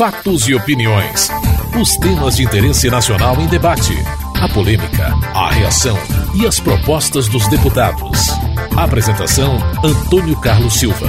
Fatos e opiniões. Os temas de interesse nacional em debate. A polêmica, a reação e as propostas dos deputados. Apresentação: Antônio Carlos Silva.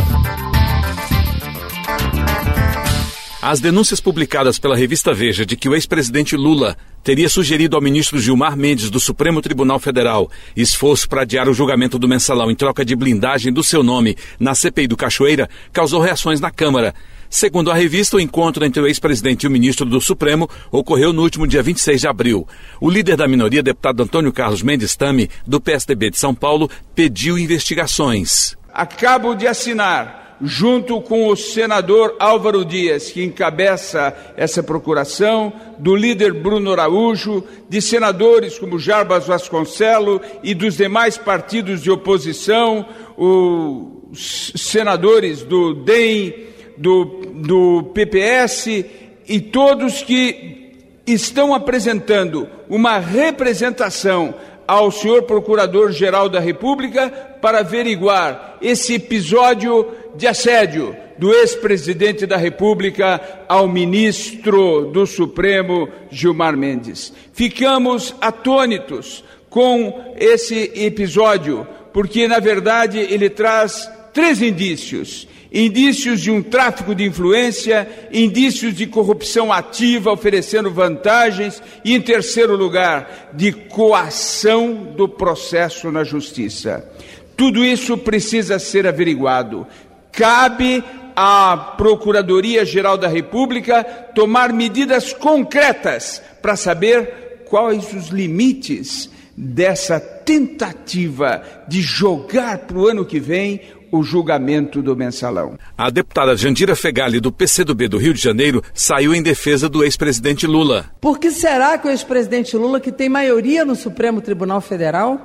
As denúncias publicadas pela revista Veja de que o ex-presidente Lula teria sugerido ao ministro Gilmar Mendes do Supremo Tribunal Federal esforço para adiar o julgamento do mensalão em troca de blindagem do seu nome na CPI do Cachoeira causou reações na Câmara. Segundo a revista, o encontro entre o ex-presidente e o ministro do Supremo ocorreu no último dia 26 de abril. O líder da minoria, deputado Antônio Carlos Mendes Tame, do PSDB de São Paulo, pediu investigações. Acabo de assinar junto com o senador Álvaro Dias, que encabeça essa procuração, do líder Bruno Araújo, de senadores como Jarbas Vasconcelo e dos demais partidos de oposição, os senadores do DEM, do, do PPS e todos que estão apresentando uma representação ao senhor Procurador-Geral da República para averiguar esse episódio de assédio do ex-presidente da República ao ministro do Supremo, Gilmar Mendes. Ficamos atônitos com esse episódio, porque, na verdade, ele traz três indícios indícios de um tráfico de influência, indícios de corrupção ativa oferecendo vantagens e, em terceiro lugar, de coação do processo na justiça. Tudo isso precisa ser averiguado. Cabe à Procuradoria-Geral da República tomar medidas concretas para saber quais os limites dessa tentativa de jogar para o ano que vem o julgamento do mensalão. A deputada Jandira Fegali, do PCdoB do Rio de Janeiro, saiu em defesa do ex-presidente Lula. Por que será que o ex-presidente Lula, que tem maioria no Supremo Tribunal Federal,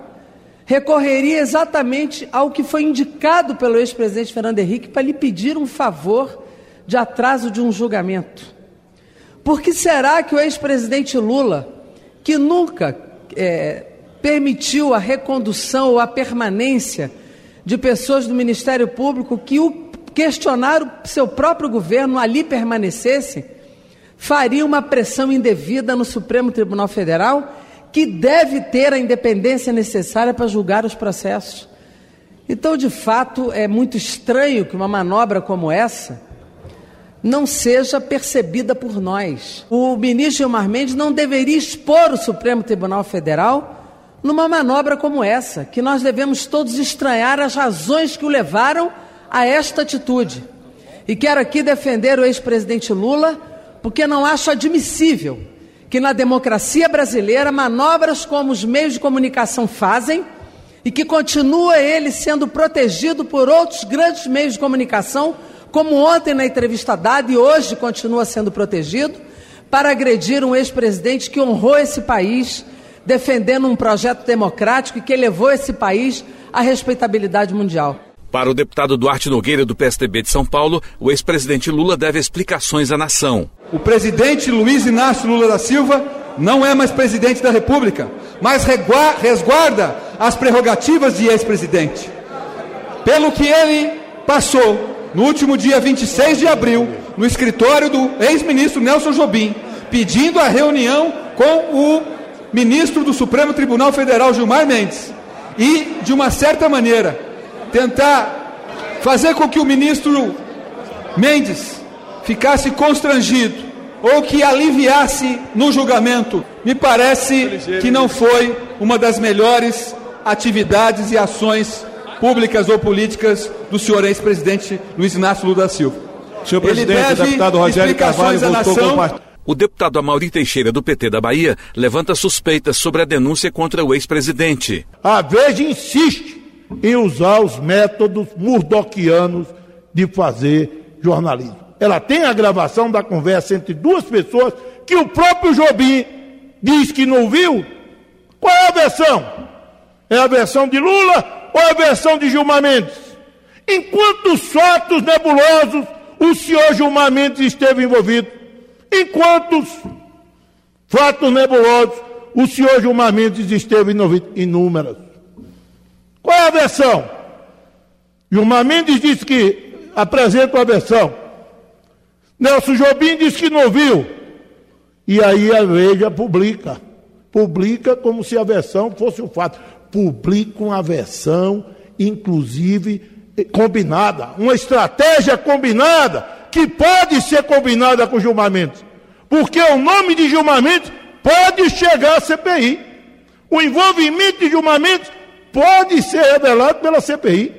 recorreria exatamente ao que foi indicado pelo ex-presidente Fernando Henrique para lhe pedir um favor de atraso de um julgamento? Por que será que o ex-presidente Lula, que nunca é, permitiu a recondução ou a permanência de pessoas do Ministério Público que o questionaram seu próprio governo ali permanecesse, faria uma pressão indevida no Supremo Tribunal Federal, que deve ter a independência necessária para julgar os processos. Então, de fato, é muito estranho que uma manobra como essa não seja percebida por nós. O ministro Gilmar Mendes não deveria expor o Supremo Tribunal Federal numa manobra como essa, que nós devemos todos estranhar as razões que o levaram a esta atitude. E quero aqui defender o ex-presidente Lula, porque não acho admissível que na democracia brasileira manobras como os meios de comunicação fazem e que continua ele sendo protegido por outros grandes meios de comunicação, como ontem na entrevista dada e hoje continua sendo protegido, para agredir um ex-presidente que honrou esse país defendendo um projeto democrático que levou esse país à respeitabilidade mundial. Para o deputado Duarte Nogueira, do PSDB de São Paulo, o ex-presidente Lula deve explicações à nação. O presidente Luiz Inácio Lula da Silva não é mais presidente da República, mas resguarda as prerrogativas de ex-presidente. Pelo que ele passou no último dia 26 de abril, no escritório do ex-ministro Nelson Jobim, pedindo a reunião com o ministro do Supremo Tribunal Federal, Gilmar Mendes, e, de uma certa maneira, tentar fazer com que o ministro Mendes ficasse constrangido ou que aliviasse no julgamento, me parece que não foi uma das melhores atividades e ações públicas ou políticas do senhor ex-presidente Luiz Inácio Lula da Silva. Senhor presidente, o deputado Rogério Carvalho voltou com o deputado Amaury Teixeira, do PT da Bahia, levanta suspeitas sobre a denúncia contra o ex-presidente. A Veja insiste em usar os métodos murdoquianos de fazer jornalismo. Ela tem a gravação da conversa entre duas pessoas que o próprio Jobim diz que não viu. Qual é a versão? É a versão de Lula ou é a versão de Gilmar Mendes? Em quantos fatos nebulosos o senhor Gilmar Mendes esteve envolvido? Em quantos fatos nebulosos o senhor Gilmar Mendes esteve inúmeras? Qual é a versão? Gilmar Mendes disse que apresenta uma versão. Nelson Jobim disse que não viu. E aí a Veja publica. Publica como se a versão fosse o fato. Publica uma versão, inclusive, combinada. Uma estratégia combinada, que pode ser combinada com Gilmar Mendes. Porque o nome de Gilmar Mendes pode chegar à CPI. O envolvimento de Gilmar Mendes pode ser revelado pela CPI.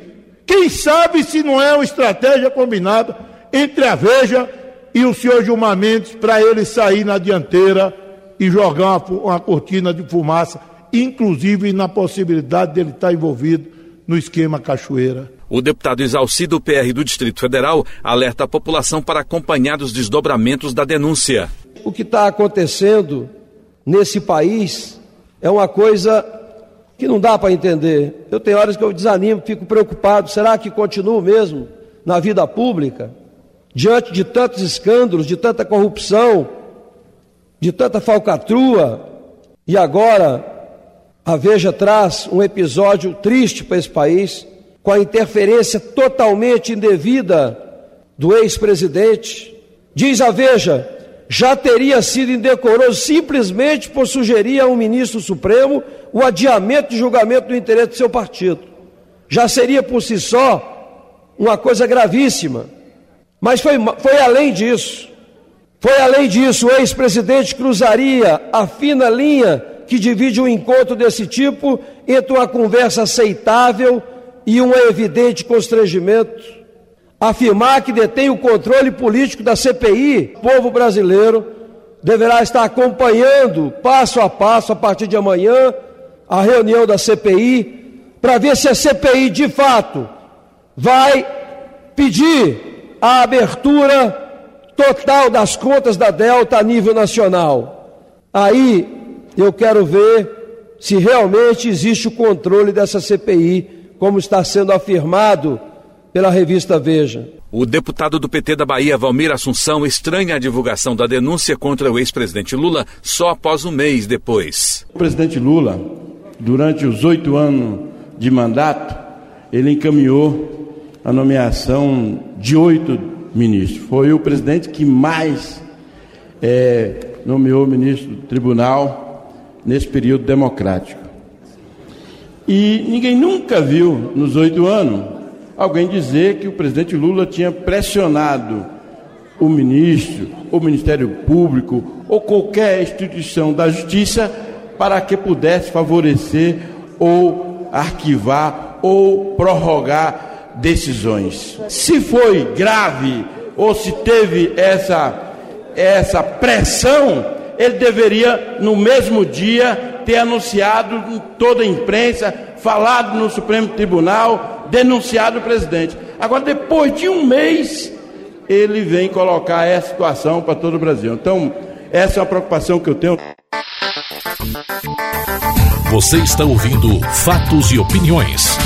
Quem sabe se não é uma estratégia combinada entre a Veja e o senhor Gilmar Mendes para ele sair na dianteira e jogar uma, uma cortina de fumaça, inclusive na possibilidade dele estar envolvido no esquema Cachoeira. O deputado Exalci do PR do Distrito Federal alerta a população para acompanhar os desdobramentos da denúncia. O que está acontecendo nesse país é uma coisa que não dá para entender. Eu tenho horas que eu desanimo, fico preocupado. Será que continuo mesmo na vida pública? Diante de tantos escândalos, de tanta corrupção, de tanta falcatrua, e agora a Veja traz um episódio triste para esse país com a interferência totalmente indevida do ex-presidente. Diz a Veja, já teria sido indecoroso simplesmente por sugerir a um ministro supremo o adiamento de julgamento do interesse do seu partido. Já seria por si só uma coisa gravíssima. Mas foi, foi além disso. Foi além disso, o ex-presidente cruzaria a fina linha que divide um encontro desse tipo entre uma conversa aceitável e um evidente constrangimento. Afirmar que detém o controle político da CPI, o povo brasileiro deverá estar acompanhando passo a passo, a partir de amanhã, a reunião da CPI, para ver se a CPI de fato vai pedir a abertura total das contas da Delta a nível nacional. Aí eu quero ver se realmente existe o controle dessa CPI como está sendo afirmado pela revista Veja. O deputado do PT da Bahia, Valmir Assunção, estranha a divulgação da denúncia contra o ex-presidente Lula só após um mês depois. O presidente Lula, durante os oito anos de mandato, ele encaminhou a nomeação de oito ministros. Foi o presidente que mais é, nomeou ministro do tribunal nesse período democrático. E ninguém nunca viu, nos oito anos, alguém dizer que o presidente Lula tinha pressionado o ministro, o Ministério Público ou qualquer instituição da justiça para que pudesse favorecer ou arquivar ou prorrogar decisões. Se foi grave ou se teve essa, essa pressão, ele deveria, no mesmo dia, ter anunciado em toda a imprensa, falado no Supremo Tribunal, denunciado o presidente. Agora, depois de um mês, ele vem colocar essa situação para todo o Brasil. Então, essa é a preocupação que eu tenho. Você está ouvindo Fatos e Opiniões.